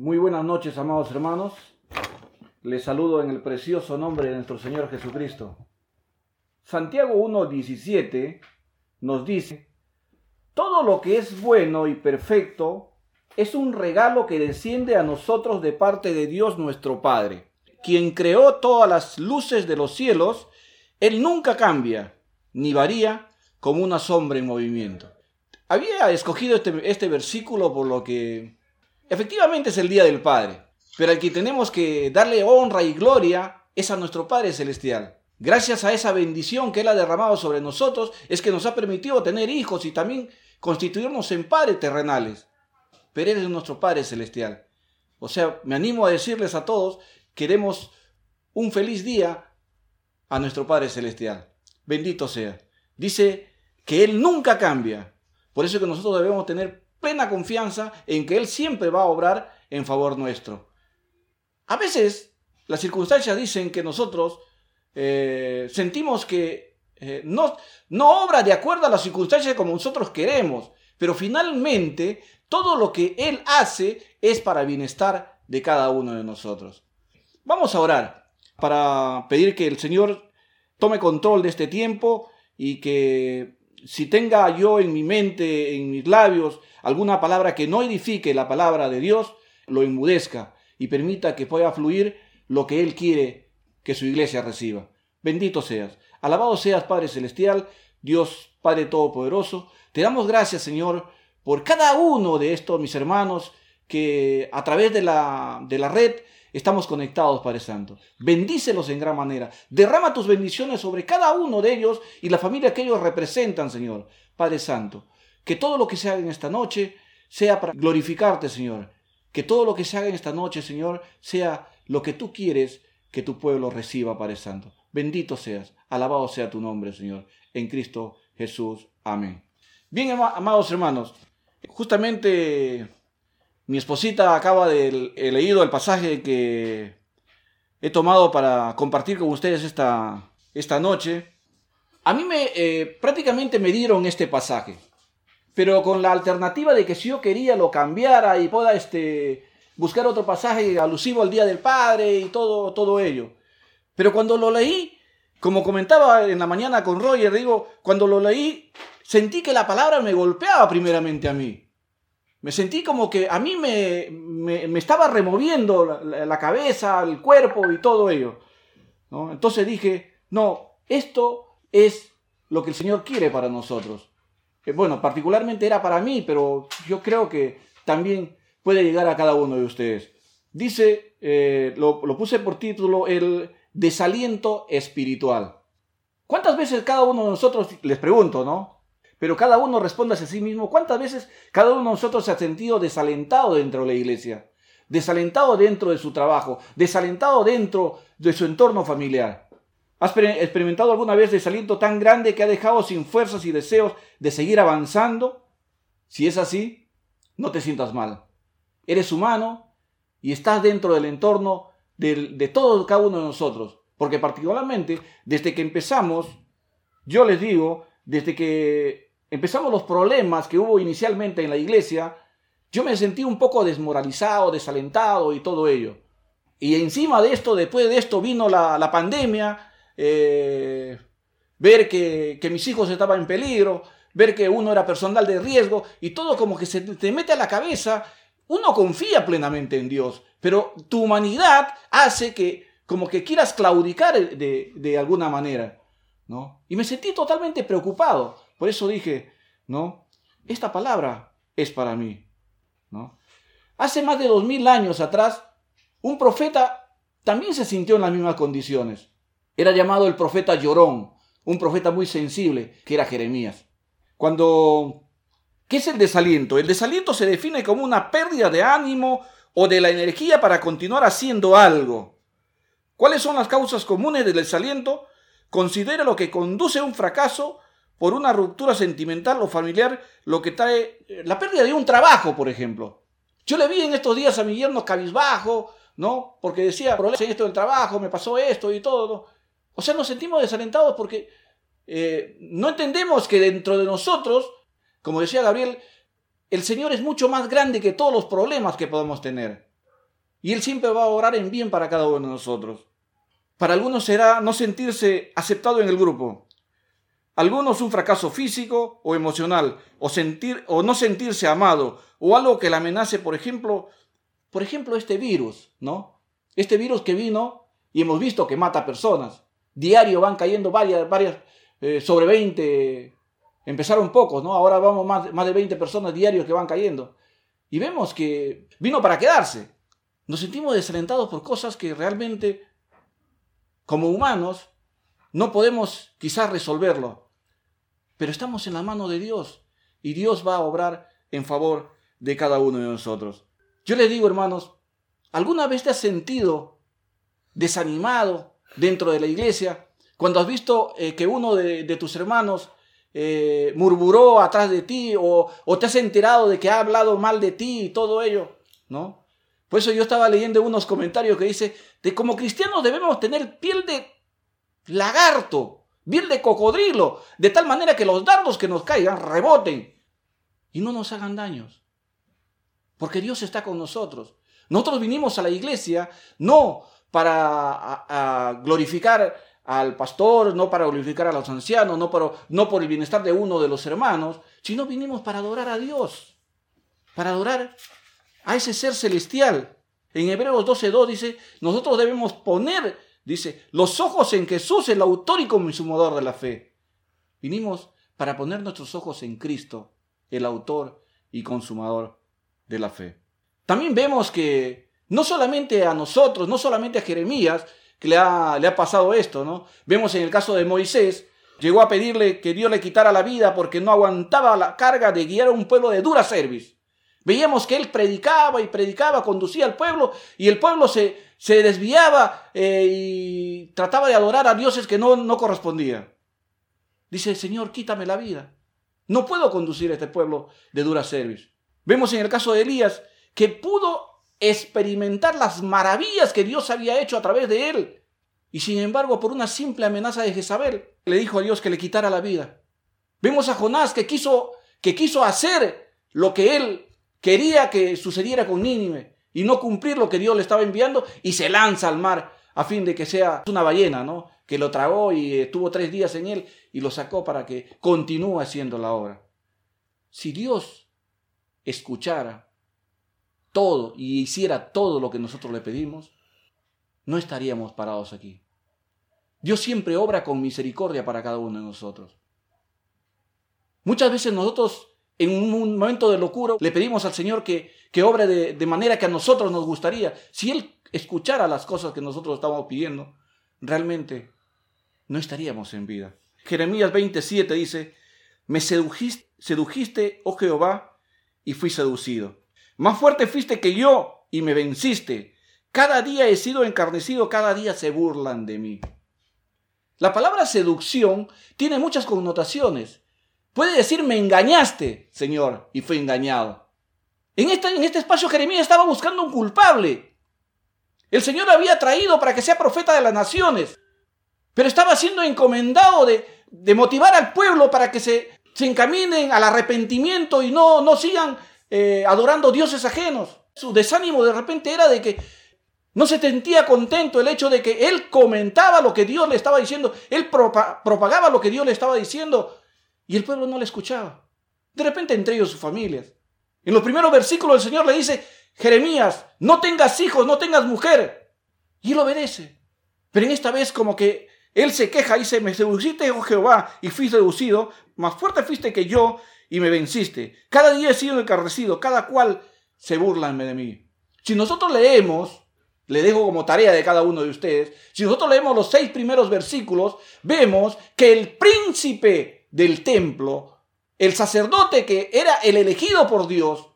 Muy buenas noches, amados hermanos. Les saludo en el precioso nombre de nuestro Señor Jesucristo. Santiago 1.17 nos dice, todo lo que es bueno y perfecto es un regalo que desciende a nosotros de parte de Dios nuestro Padre, quien creó todas las luces de los cielos. Él nunca cambia ni varía como una sombra en movimiento. Había escogido este, este versículo por lo que efectivamente es el Día del Padre, pero al que tenemos que darle honra y gloria es a nuestro Padre Celestial. Gracias a esa bendición que Él ha derramado sobre nosotros, es que nos ha permitido tener hijos y también constituirnos en padres terrenales. Pero Él es nuestro Padre Celestial. O sea, me animo a decirles a todos, queremos un feliz día a nuestro Padre Celestial. Bendito sea. Dice que Él nunca cambia. Por eso es que nosotros debemos tener plena confianza en que Él siempre va a obrar en favor nuestro. A veces las circunstancias dicen que nosotros eh, sentimos que eh, no, no obra de acuerdo a las circunstancias como nosotros queremos, pero finalmente todo lo que Él hace es para bienestar de cada uno de nosotros. Vamos a orar para pedir que el Señor tome control de este tiempo y que si tenga yo en mi mente, en mis labios, alguna palabra que no edifique la palabra de Dios, lo enmudezca y permita que pueda fluir lo que Él quiere que su iglesia reciba. Bendito seas. Alabado seas, Padre Celestial, Dios Padre Todopoderoso. Te damos gracias, Señor, por cada uno de estos mis hermanos que a través de la, de la red estamos conectados, Padre Santo. Bendícelos en gran manera. Derrama tus bendiciones sobre cada uno de ellos y la familia que ellos representan, Señor. Padre Santo, que todo lo que se haga en esta noche sea para glorificarte, Señor. Que todo lo que se haga en esta noche, Señor, sea lo que tú quieres que tu pueblo reciba, Padre Santo. Bendito seas, alabado sea tu nombre, Señor, en Cristo Jesús. Amén. Bien, amados hermanos, justamente mi esposita acaba de he leído el pasaje que he tomado para compartir con ustedes esta, esta noche. A mí me eh, prácticamente me dieron este pasaje, pero con la alternativa de que si yo quería lo cambiara y pueda este, buscar otro pasaje alusivo al Día del Padre y todo, todo ello. Pero cuando lo leí, como comentaba en la mañana con Roger, digo, cuando lo leí, sentí que la palabra me golpeaba primeramente a mí. Me sentí como que a mí me, me, estaba removiendo la, cabeza, el cuerpo y todo ello. Entonces dije, no, esto es lo que el Señor quiere para nosotros. Eh, bueno, particularmente era para mí, pero yo creo que también puede llegar a cada uno de ustedes. Dice, eh, lo, lo puse por título, el desaliento espiritual. ¿Cuántas veces cada uno de nosotros, les pregunto, ¿no? Pero cada uno responde a sí mismo. ¿Cuántas veces cada uno de nosotros se ha sentido desalentado dentro de la iglesia? Desalentado dentro de su trabajo, desalentado dentro de su entorno familiar. ¿Has experimentado alguna vez desaliento tan grande que ha dejado sin fuerzas y deseos de seguir avanzando? Si es así, no te sientas mal. Eres humano y estás dentro del entorno de, de todo cada uno de nosotros. Porque particularmente, desde que empezamos, yo les digo, desde que empezamos los problemas que hubo inicialmente en la iglesia, yo me sentí un poco desmoralizado, desalentado y todo ello. Y encima de esto, después de esto vino la, pandemia, eh, ver que, mis hijos estaban en peligro, ver que uno era personal de riesgo y todo como que se te mete a la cabeza. Uno confía plenamente en Dios, pero tu humanidad hace que como que quieras claudicar de, de alguna manera. ¿no? Y me sentí totalmente preocupado. Por eso dije, ¿no? Esta palabra es para mí, ¿no? Hace más de dos mil años atrás, un profeta también se sintió en las mismas condiciones. Era llamado el profeta llorón, un profeta muy sensible, que era Jeremías. Cuando... ¿Qué es el desaliento? El desaliento se define como una pérdida de ánimo o de la energía para continuar haciendo algo. ¿Cuáles son las causas comunes del desaliento? Considera lo que conduce a un fracaso por una ruptura sentimental o familiar, lo que trae eh, la pérdida de un trabajo, por ejemplo. Yo le vi en estos días a mi yerno cabizbajo, ¿no? Porque decía, problemas en esto del trabajo, me pasó esto y todo. O sea, nos sentimos desalentados porque eh, no entendemos que dentro de nosotros, como decía Gabriel, el Señor es mucho más grande que todos los problemas que podemos tener. Y Él siempre va a orar en bien para cada uno de nosotros. Para algunos será no sentirse aceptado en el grupo. Algunos un fracaso físico o emocional, o, sentir, o no sentirse amado, o algo que le amenace, por ejemplo, por ejemplo, este virus, ¿no? Este virus que vino y hemos visto que mata personas. Diario van cayendo varias, varias, eh, sobre 20, empezaron pocos, ¿no? Ahora vamos más, más de 20 personas diarios que van cayendo. Y vemos que vino para quedarse. Nos sentimos desalentados por cosas que realmente, como humanos, no podemos quizás resolverlo. Pero estamos en la mano de Dios y Dios va a obrar en favor de cada uno de nosotros. Yo le digo, hermanos, ¿alguna vez te has sentido desanimado dentro de la iglesia cuando has visto eh, que uno de, tus hermanos eh, murmuró atrás de ti o, o, te has enterado de que ha hablado mal de ti y todo ello? ¿No? Por eso yo estaba leyendo unos comentarios que dice, de como cristianos debemos tener piel de lagarto, piel de cocodrilo, de tal manera que los dardos que nos caigan reboten y no nos hagan daños porque Dios está con nosotros. Nosotros vinimos a la iglesia no para glorificar al pastor, no para glorificar a los ancianos, no, no por el bienestar de uno de los hermanos, sino vinimos para adorar a Dios, para adorar a ese ser celestial. En Hebreos 12.2 dice, nosotros debemos poner, dice, los ojos en Jesús, el autor y consumador de la fe. Vinimos para poner nuestros ojos en Cristo, el autor y consumador de la fe. También vemos que no solamente a nosotros, no solamente a Jeremías, que le ha, le ha pasado esto, ¿no? Vemos en el caso de Moisés, llegó a pedirle que Dios le quitara la vida porque no aguantaba la carga de guiar a un pueblo de dura service. Veíamos que él predicaba y predicaba, conducía al pueblo y el pueblo se, se desviaba eh, y trataba de adorar a dioses que no, no correspondían. Dice, Señor, quítame la vida. No puedo conducir a este pueblo de dura service. Vemos en el caso de Elías que pudo experimentar las maravillas que Dios había hecho a través de él. Y sin embargo, por una simple amenaza de Jezabel, le dijo a Dios que le quitara la vida. Vemos a Jonás que quiso, que quiso hacer lo que él quería que sucediera con Nínive y no cumplir lo que Dios le estaba enviando y se lanza al mar a fin de que sea una ballena, ¿no? Que lo tragó y estuvo tres días en él y lo sacó para que continúe haciendo la obra. Si Dios escuchara todo y hiciera todo lo que nosotros le pedimos, no estaríamos parados aquí. Dios siempre obra con misericordia para cada uno de nosotros. Muchas veces nosotros en un momento de locura le pedimos al Señor que, que obre de, manera que a nosotros nos gustaría. Si Él escuchara las cosas que nosotros estamos pidiendo, realmente no estaríamos en vida. Jeremías 27 dice, me sedujiste, sedujiste, oh Jehová, y fui seducido. Más fuerte fuiste que yo y me venciste. Cada día he sido encarnecido, cada día se burlan de mí. La palabra seducción tiene muchas connotaciones. Puede decir me engañaste, Señor, y fui engañado. En este, en este espacio Jeremías estaba buscando un culpable. El Señor lo había traído para que sea profeta de las naciones, pero estaba siendo encomendado de, de motivar al pueblo para que se se encaminen al arrepentimiento y no, no sigan eh, adorando dioses ajenos. Su desánimo de repente era de que no se sentía contento el hecho de que él comentaba lo que Dios le estaba diciendo, él propagaba lo que Dios le estaba diciendo y el pueblo no le escuchaba. De repente entre ellos sus familias. En los primeros versículos el Señor le dice, Jeremías, no tengas hijos, no tengas mujer. Y él obedece. Pero en esta vez como que él se queja y dice, me seduciste, oh Jehová, y fui seducido, más fuerte fuiste que yo y me venciste. Cada día he sido encarnecido, cada cual se burla de mí. Si nosotros leemos, le dejo como tarea de cada uno de ustedes, si nosotros leemos los seis primeros versículos, vemos que el príncipe del templo, el sacerdote que era el elegido por Dios,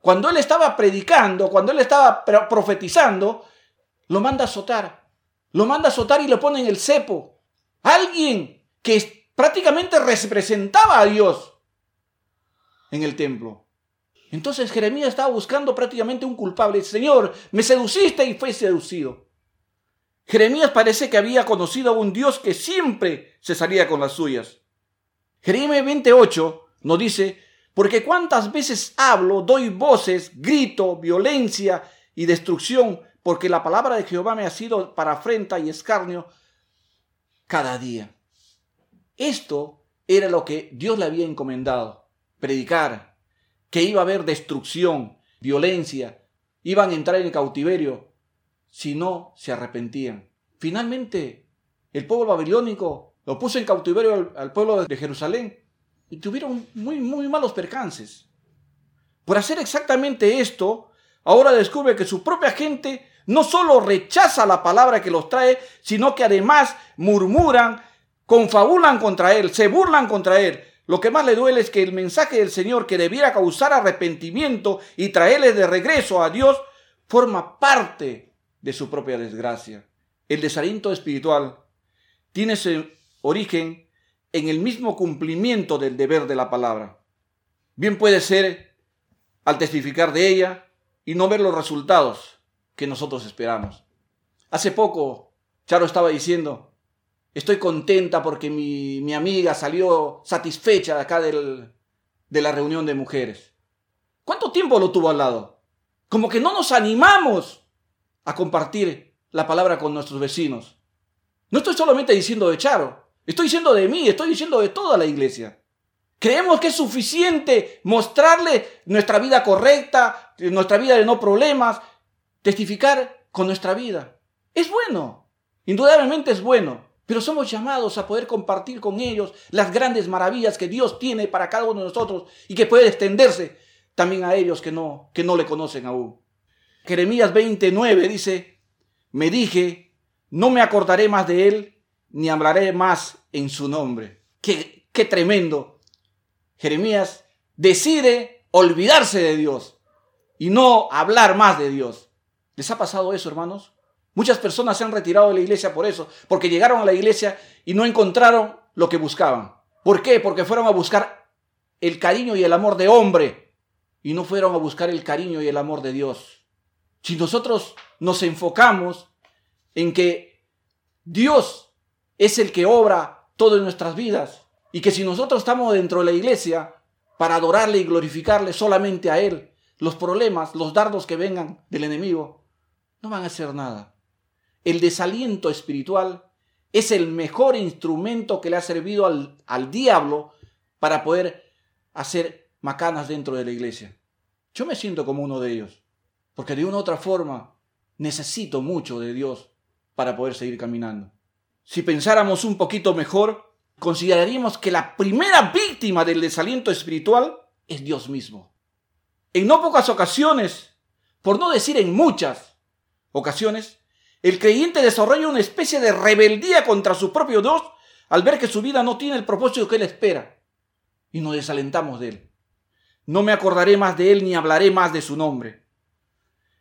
cuando él estaba predicando, cuando él estaba profetizando, lo manda a azotar lo manda a azotar y lo pone en el cepo. Alguien que prácticamente representaba a Dios en el templo. Entonces Jeremías estaba buscando prácticamente un culpable. Señor, me seduciste y fue seducido. Jeremías parece que había conocido a un Dios que siempre se salía con las suyas. Jeremías 28 nos dice, porque cuántas veces hablo, doy voces, grito, violencia y destrucción, porque la palabra de Jehová me ha sido para afrenta y escarnio cada día. Esto era lo que Dios le había encomendado, predicar, que iba a haber destrucción, violencia, iban a entrar en cautiverio si no se arrepentían. Finalmente, el pueblo babilónico lo puso en cautiverio al, pueblo de Jerusalén y tuvieron muy, muy malos percances. Por hacer exactamente esto, ahora descubre que su propia gente no solo rechaza la palabra que los trae, sino que además murmuran, confabulan contra él, se burlan contra él. Lo que más le duele es que el mensaje del Señor que debiera causar arrepentimiento y traerles de regreso a Dios forma parte de su propia desgracia. El desaliento espiritual tiene origen en el mismo cumplimiento del deber de la palabra. Bien puede ser al testificar de ella y no ver los resultados que nosotros esperamos. Hace poco, Charo estaba diciendo, estoy contenta porque mi, amiga salió satisfecha de acá del, de la reunión de mujeres. ¿Cuánto tiempo lo tuvo al lado? Como que no nos animamos a compartir la palabra con nuestros vecinos. No estoy solamente diciendo de Charo, estoy diciendo de mí, estoy diciendo de toda la iglesia. Creemos que es suficiente mostrarle nuestra vida correcta, nuestra vida de no problemas, testificar con nuestra vida. Es bueno, indudablemente es bueno, pero somos llamados a poder compartir con ellos las grandes maravillas que Dios tiene para cada uno de nosotros y que puede extenderse también a ellos que no, que no le conocen aún. Jeremías 29 dice, me dije, no me acordaré más de él, ni hablaré más en su nombre. Qué, qué tremendo Jeremías decide olvidarse de Dios y no hablar más de Dios. ¿Les ha pasado eso, hermanos? Muchas personas se han retirado de la iglesia por eso, porque llegaron a la iglesia y no encontraron lo que buscaban. ¿Por qué? Porque fueron a buscar el cariño y el amor de hombre y no fueron a buscar el cariño y el amor de Dios. Si nosotros nos enfocamos en que Dios es el que obra todo en nuestras vidas, y que si nosotros estamos dentro de la iglesia para adorarle y glorificarle solamente a Él, los problemas, los dardos que vengan del enemigo, no van a hacer nada. El desaliento espiritual es el mejor instrumento que le ha servido al, al diablo para poder hacer macanas dentro de la iglesia. Yo me siento como uno de ellos, porque de una u otra forma necesito mucho de Dios para poder seguir caminando. Si pensáramos un poquito mejor, consideraríamos que la primera víctima del desaliento espiritual es Dios mismo. En no pocas ocasiones, por no decir en muchas ocasiones, el creyente desarrolla una especie de rebeldía contra su propio Dios al ver que su vida no tiene el propósito que él espera. Y nos desalentamos de él. No me acordaré más de él ni hablaré más de su nombre.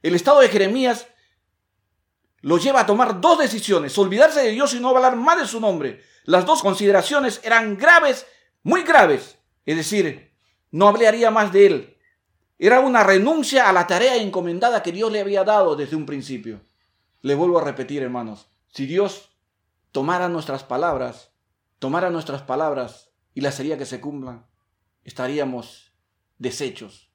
El estado de Jeremías lo lleva a tomar dos decisiones, olvidarse de Dios y no hablar más de su nombre, las dos consideraciones eran graves, muy graves. Es decir, no hablaría más de él. Era una renuncia a la tarea encomendada que Dios le había dado desde un principio. Le vuelvo a repetir, hermanos, si Dios tomara nuestras palabras, tomara nuestras palabras y las haría que se cumplan, estaríamos deshechos.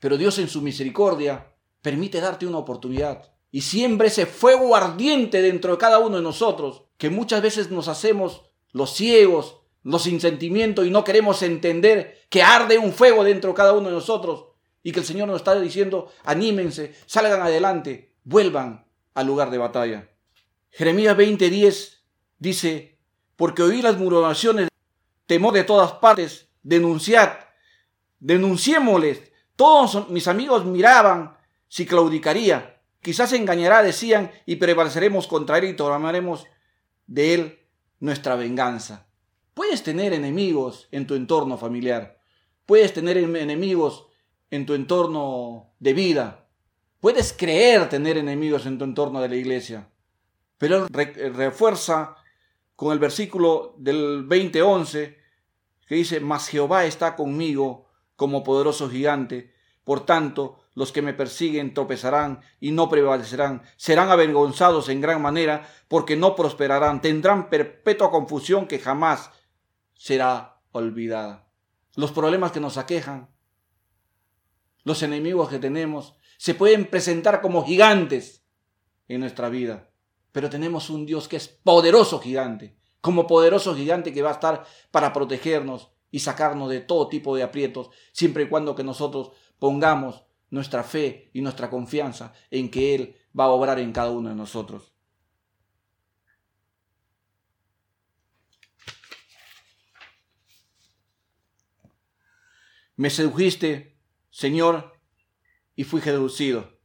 Pero Dios en su misericordia permite darte una oportunidad y siempre ese fuego ardiente dentro de cada uno de nosotros que muchas veces nos hacemos los ciegos, los sin sentimiento y no queremos entender que arde un fuego dentro de cada uno de nosotros y que el Señor nos está diciendo, anímense, salgan adelante, vuelvan al lugar de batalla. Jeremías 20:10 dice, porque oí las murmuraciones, temor de todas partes, denunciad, denunciémosles. Todos mis amigos miraban si claudicaría. Quizás engañará, decían, y prevaleceremos contra él y tomaremos de Él nuestra venganza. Puedes tener enemigos en tu entorno familiar, puedes tener enemigos en tu entorno de vida, puedes creer tener enemigos en tu entorno de la iglesia, pero refuerza con el versículo del 20:11 que dice, mas Jehová está conmigo como poderoso gigante, por tanto, los que me persiguen tropezarán y no prevalecerán, serán avergonzados en gran manera, porque no prosperarán, tendrán perpetua confusión que jamás será olvidada. Los problemas que nos aquejan, los enemigos que tenemos, se pueden presentar como gigantes en nuestra vida. Pero tenemos un Dios que es poderoso gigante, como poderoso gigante que va a estar para protegernos y sacarnos de todo tipo de aprietos, siempre y cuando que nosotros pongamos nuestra fe y nuestra confianza en que Él va a obrar en cada uno de nosotros. Me sedujiste, Señor, y fui seducido.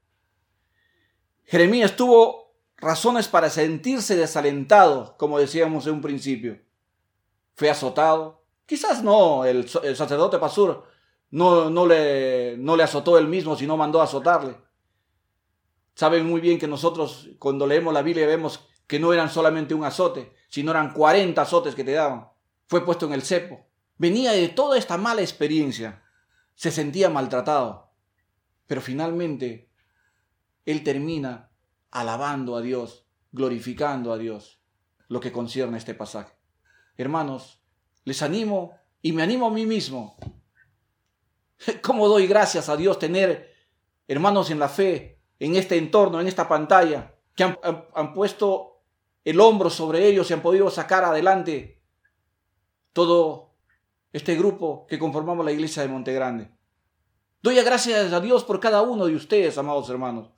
Jeremías tuvo razones para sentirse desalentado, como decíamos en un principio. Fue azotado. Quizás no, el, sacerdote Pasur no, no, le, no le azotó él mismo, sino mandó a azotarle. Saben muy bien que nosotros cuando leemos la Biblia vemos que no eran solamente un azote, sino eran 40 azotes que te daban. Fue puesto en el cepo. Venía de toda esta mala experiencia. Se sentía maltratado. Pero finalmente, él termina alabando a Dios, glorificando a Dios, lo que concierne a este pasaje. Hermanos, les animo y me animo a mí mismo. ¿Cómo doy gracias a Dios tener hermanos en la fe, en este entorno, en esta pantalla, que han, han puesto el hombro sobre ellos y han podido sacar adelante todo este grupo que conformamos la iglesia de Monte Grande. Doy gracias a Dios por cada uno de ustedes, amados hermanos,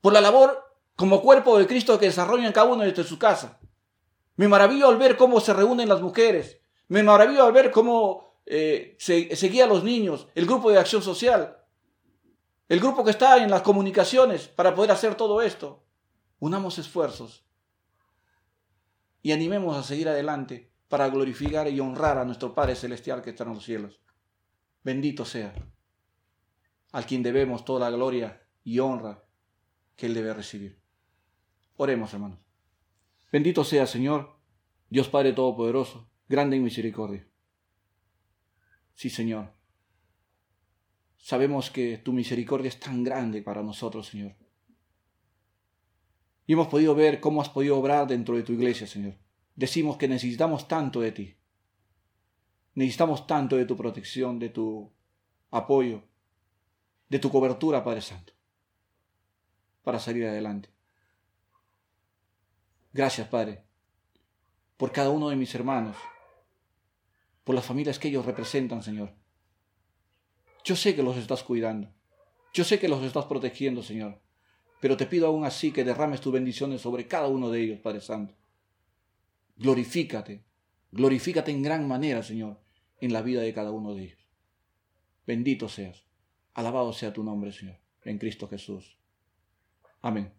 por la labor como cuerpo de Cristo que desarrollan cada uno de su casa. Me maravillo al ver cómo se reúnen las mujeres. Me maravillo al ver cómo eh, se, se guía a los niños, el grupo de acción social, el grupo que está en las comunicaciones para poder hacer todo esto. Unamos esfuerzos y animemos a seguir adelante para glorificar y honrar a nuestro Padre Celestial que está en los cielos. Bendito sea, al quien debemos toda la gloria y honra que Él debe recibir. Oremos, hermanos. Bendito sea, Señor, Dios Padre Todopoderoso, grande en misericordia. Sí, Señor. Sabemos que tu misericordia es tan grande para nosotros, Señor. Y hemos podido ver cómo has podido obrar dentro de tu iglesia, Señor decimos que necesitamos tanto de ti. Necesitamos tanto de tu protección, de tu apoyo, de tu cobertura, Padre Santo, para salir adelante. Gracias, Padre, por cada uno de mis hermanos, por las familias que ellos representan, Señor. Yo sé que los estás cuidando. Yo sé que los estás protegiendo, Señor. Pero te pido aún así que derrames tus bendiciones sobre cada uno de ellos, Padre Santo. Glorifícate, glorifícate en gran manera, Señor, en la vida de cada uno de ellos. Bendito seas, alabado sea tu nombre, Señor, en Cristo Jesús. Amén.